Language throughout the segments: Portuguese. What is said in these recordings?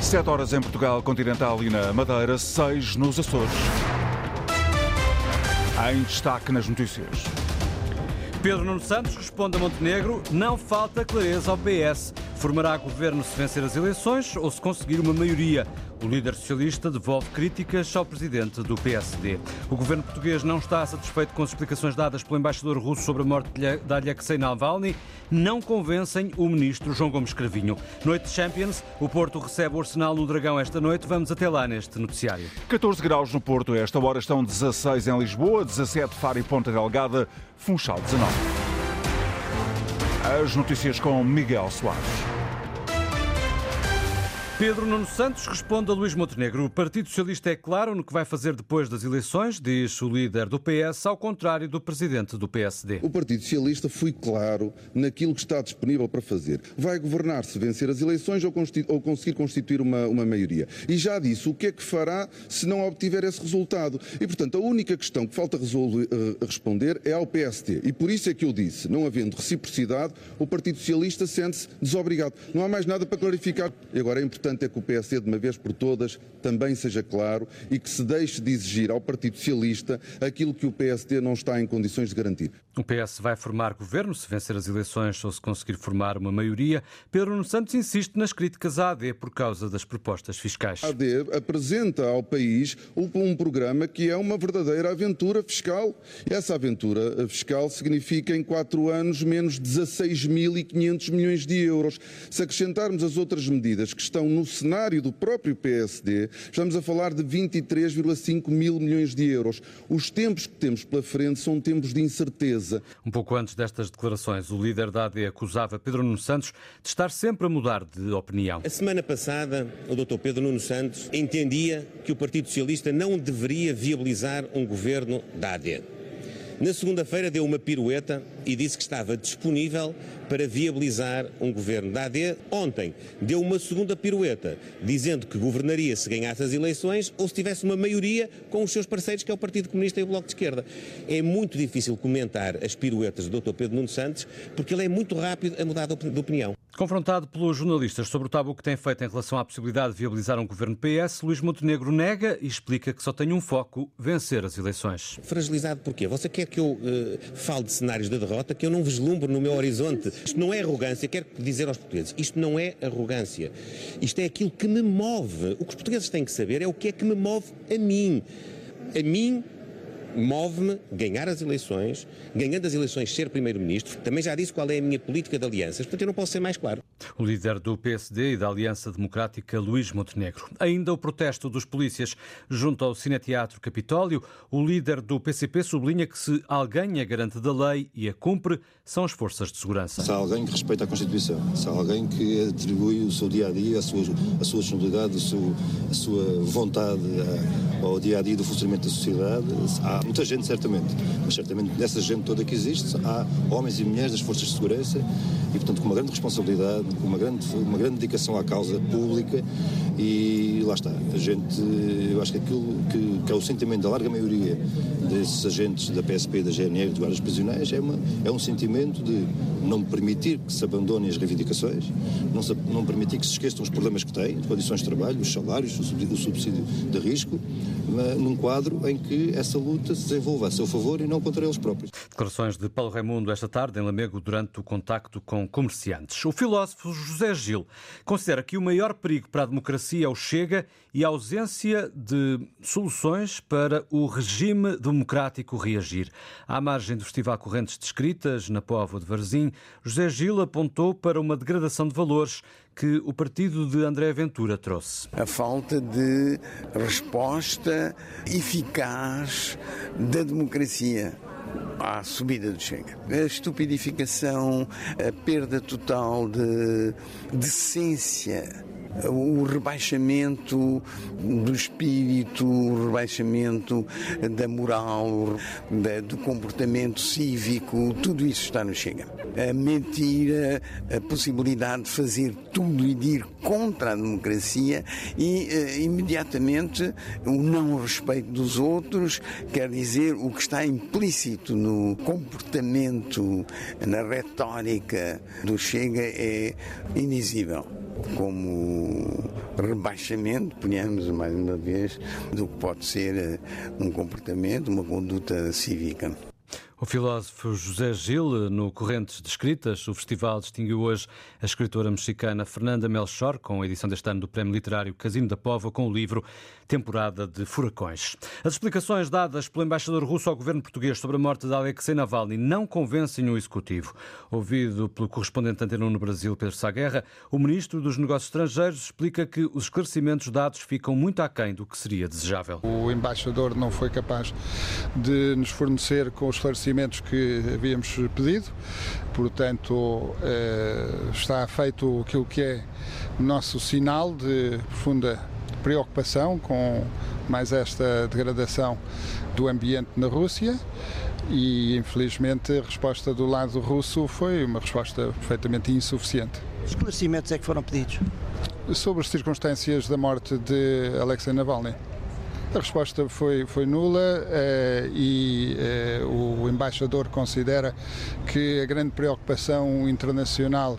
7 horas em Portugal Continental e na Madeira, 6 nos Açores. Em destaque nas notícias. Pedro Nuno Santos responde a Montenegro: não falta clareza ao PS. Formará governo se vencer as eleições ou se conseguir uma maioria. O líder socialista devolve críticas ao presidente do PSD. O governo português não está satisfeito com as explicações dadas pelo embaixador russo sobre a morte de Alexei Navalny. Não convencem o ministro João Gomes Cravinho. Noite de Champions, o Porto recebe o Arsenal no Dragão esta noite. Vamos até lá neste noticiário. 14 graus no Porto, esta hora estão 16 em Lisboa, 17 Faro e Ponta Delgada, Funchal 19. As notícias com Miguel Soares. Pedro Nuno Santos responde a Luís Montenegro. O Partido Socialista é claro no que vai fazer depois das eleições, diz o líder do PS, ao contrário do presidente do PSD. O Partido Socialista foi claro naquilo que está disponível para fazer. Vai governar se vencer as eleições ou, ou conseguir constituir uma, uma maioria. E já disse o que é que fará se não obtiver esse resultado. E, portanto, a única questão que falta resolver, uh, responder é ao PST. E por isso é que eu disse, não havendo reciprocidade, o Partido Socialista sente-se desobrigado. Não há mais nada para clarificar. E agora é importante importante é que o PSD, de uma vez por todas, também seja claro e que se deixe de exigir ao Partido Socialista aquilo que o PSD não está em condições de garantir. O PS vai formar governo se vencer as eleições ou se conseguir formar uma maioria. Pedro Nuno Santos insiste nas críticas à AD por causa das propostas fiscais. A AD apresenta ao país um programa que é uma verdadeira aventura fiscal. Essa aventura fiscal significa em quatro anos menos 16.500 milhões de euros. Se acrescentarmos as outras medidas que estão no cenário do próprio PSD, estamos a falar de 23,5 mil milhões de euros. Os tempos que temos pela frente são tempos de incerteza um pouco antes destas declarações, o líder da AD acusava Pedro Nuno Santos de estar sempre a mudar de opinião. A semana passada, o Dr. Pedro Nuno Santos entendia que o Partido Socialista não deveria viabilizar um governo da AD. Na segunda-feira deu uma pirueta e disse que estava disponível para viabilizar um governo da AD. Ontem deu uma segunda pirueta, dizendo que governaria se ganhasse as eleições ou se tivesse uma maioria com os seus parceiros, que é o Partido Comunista e o Bloco de Esquerda. É muito difícil comentar as piruetas do Dr. Pedro Nuno Santos, porque ele é muito rápido a mudar de opinião. Confrontado pelos jornalistas sobre o tabu que tem feito em relação à possibilidade de viabilizar um governo PS, Luís Montenegro nega e explica que só tem um foco: vencer as eleições. Fragilizado porquê? Você quer que eu uh, fale de cenários da derrota que eu não vislumbro no meu horizonte? Isto não é arrogância, quero dizer aos portugueses: isto não é arrogância. Isto é aquilo que me move. O que os portugueses têm que saber é o que é que me move a mim. A mim move-me ganhar as eleições, ganhando as eleições ser Primeiro-Ministro. Também já disse qual é a minha política de alianças, portanto eu não posso ser mais claro. O líder do PSD e da Aliança Democrática, Luís Montenegro. Ainda o protesto dos polícias junto ao Cineteatro Capitólio. O líder do PCP sublinha que se alguém a garante da lei e a cumpre, são as forças de segurança. Se há alguém que respeita a Constituição, se há alguém que atribui o seu dia-a-dia, a sua, a sua disponibilidade, a sua, a sua vontade ao dia-a-dia -dia do funcionamento da sociedade, há muita gente, certamente, mas certamente nessa gente toda que existe, há homens e mulheres das forças de segurança e, portanto, com uma grande responsabilidade, com uma grande, uma grande dedicação à causa pública e lá está. A gente, eu acho que aquilo que, que é o sentimento da larga maioria desses agentes da PSP da GNR, dos guardas prisionais, é, uma, é um sentimento de não permitir que se abandonem as reivindicações, não, se, não permitir que se esqueçam os problemas que têm, as condições de trabalho, os salários, o subsídio, o subsídio de risco, num quadro em que essa luta se desenvolva a seu favor e não contra eles próprios. Declarações de Paulo Raimundo esta tarde em Lamego durante o contacto com comerciantes. O filósofo José Gil considera que o maior perigo para a democracia é o Chega e a ausência de soluções para o regime democrático reagir. À margem do Festival Correntes de Escritas, na Póvoa de Varzim, José Gil apontou para uma degradação de valores que o partido de André Ventura trouxe. A falta de resposta eficaz da democracia à subida do Chega. A estupidificação, a perda total de decência o rebaixamento do espírito, o rebaixamento da moral, do comportamento cívico, tudo isso está no Chega. A mentira, a possibilidade de fazer tudo e de ir contra a democracia e uh, imediatamente o não respeito dos outros, quer dizer, o que está implícito no comportamento, na retórica do Chega é indizível como rebaixamento, ponhamos mais uma vez, do que pode ser eh, um comportamento, uma conduta cívica. O filósofo José Gil, no Correntes de Escritas, o festival distinguiu hoje a escritora mexicana Fernanda Melchor, com a edição deste ano do Prémio Literário Casino da Pova, com o livro Temporada de Furacões. As explicações dadas pelo embaixador russo ao governo português sobre a morte de Alexei Navalny não convencem o executivo. Ouvido pelo correspondente antena no Brasil, Pedro Saguerra, o ministro dos Negócios Estrangeiros explica que os esclarecimentos dados ficam muito aquém do que seria desejável. O embaixador não foi capaz de nos fornecer com os esclarecimentos que havíamos pedido, portanto eh, está feito aquilo que é nosso sinal de profunda preocupação com mais esta degradação do ambiente na Rússia e infelizmente a resposta do lado russo foi uma resposta perfeitamente insuficiente. Os esclarecimentos é que foram pedidos? Sobre as circunstâncias da morte de Alexei Navalny. A resposta foi, foi nula eh, e eh, o embaixador considera que a grande preocupação internacional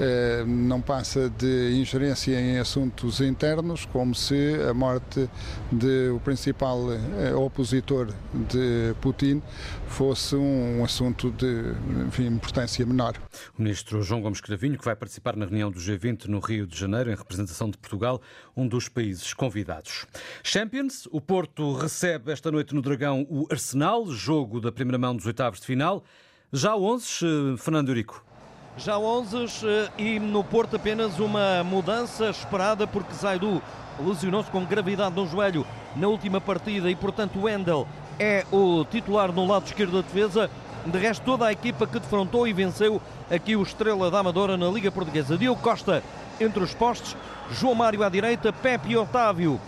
eh, não passa de ingerência em assuntos internos, como se a morte do principal opositor de Putin fosse um assunto de enfim, importância menor. O ministro João Gomes Cravinho, que vai participar na reunião do G20 no Rio de Janeiro, em representação de Portugal, um dos países convidados. Champions, o Porto recebe esta noite no Dragão o Arsenal, jogo da primeira mão dos oitavos de final. Já 11, eh, Fernando Eurico. Já 11 eh, e no Porto apenas uma mudança esperada porque Zaidu lesionou-se com gravidade no joelho na última partida e, portanto, Wendel é o titular no lado esquerdo da defesa. De resto, toda a equipa que defrontou e venceu aqui o Estrela da Amadora na Liga Portuguesa. Diogo Costa entre os postos, João Mário à direita, Pepe e Otávio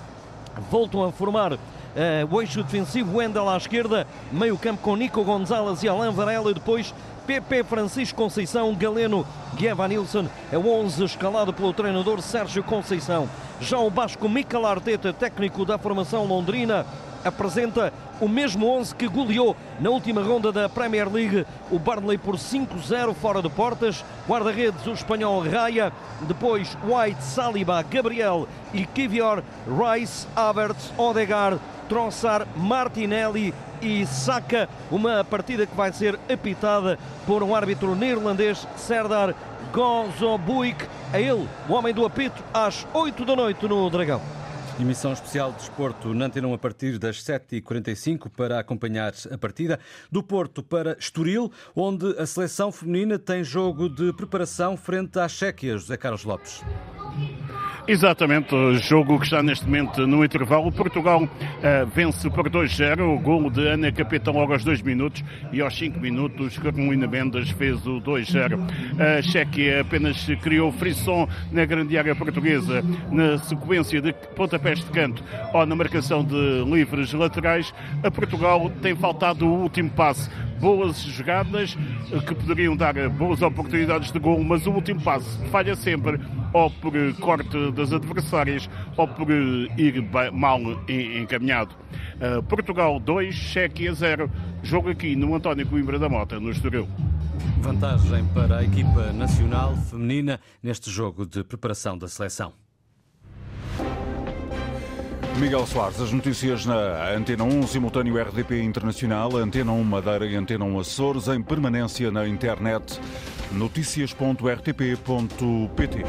voltam a formar Uh, o eixo defensivo, Wendel à esquerda, meio campo com Nico Gonzalez e Alain Varela e depois PP Francisco Conceição, Galeno, Gueva Nilsson, é o 11 escalado pelo treinador Sérgio Conceição. Já o Basco Mikel Arteta, técnico da formação londrina, apresenta o mesmo 11 que goleou na última ronda da Premier League o Burnley por 5-0 fora de portas. Guarda-redes o espanhol Raya, depois White, Saliba, Gabriel e Kivior, Rice, Havertz, Odegaard, Trossard, Martinelli e Saka. Uma partida que vai ser apitada por um árbitro neerlandês, Serdar Gozobuik. A ele, o homem do apito, às 8 da noite no Dragão. Emissão especial de desporto na Antena a partir das 7h45 para acompanhar a partida do Porto para Estoril, onde a seleção feminina tem jogo de preparação frente à Chequia, José Carlos Lopes. Exatamente, o jogo que está neste momento no intervalo. Portugal uh, vence por 2-0, o gol de Ana Capitão logo aos 2 minutos e aos 5 minutos Carolina Mendes fez o 2-0. A Chequia apenas criou frisson na grande área portuguesa na sequência de pontapés de canto ou na marcação de livres laterais. A Portugal tem faltado o último passe boas jogadas eh, que poderiam dar boas oportunidades de gol, mas o último passo falha sempre, ou por corte das adversárias, ou por ir mal encaminhado. Portugal 2, Chequia 0. Jogo aqui no António Coimbra da Mota, no Estoril. Vantagem para a equipa nacional feminina neste jogo de preparação da seleção. Miguel Soares, as notícias na Antena 1, simultâneo RDP Internacional, Antena 1 Madeira e Antena 1 Açores, em permanência na internet, notícias.rtp.pt.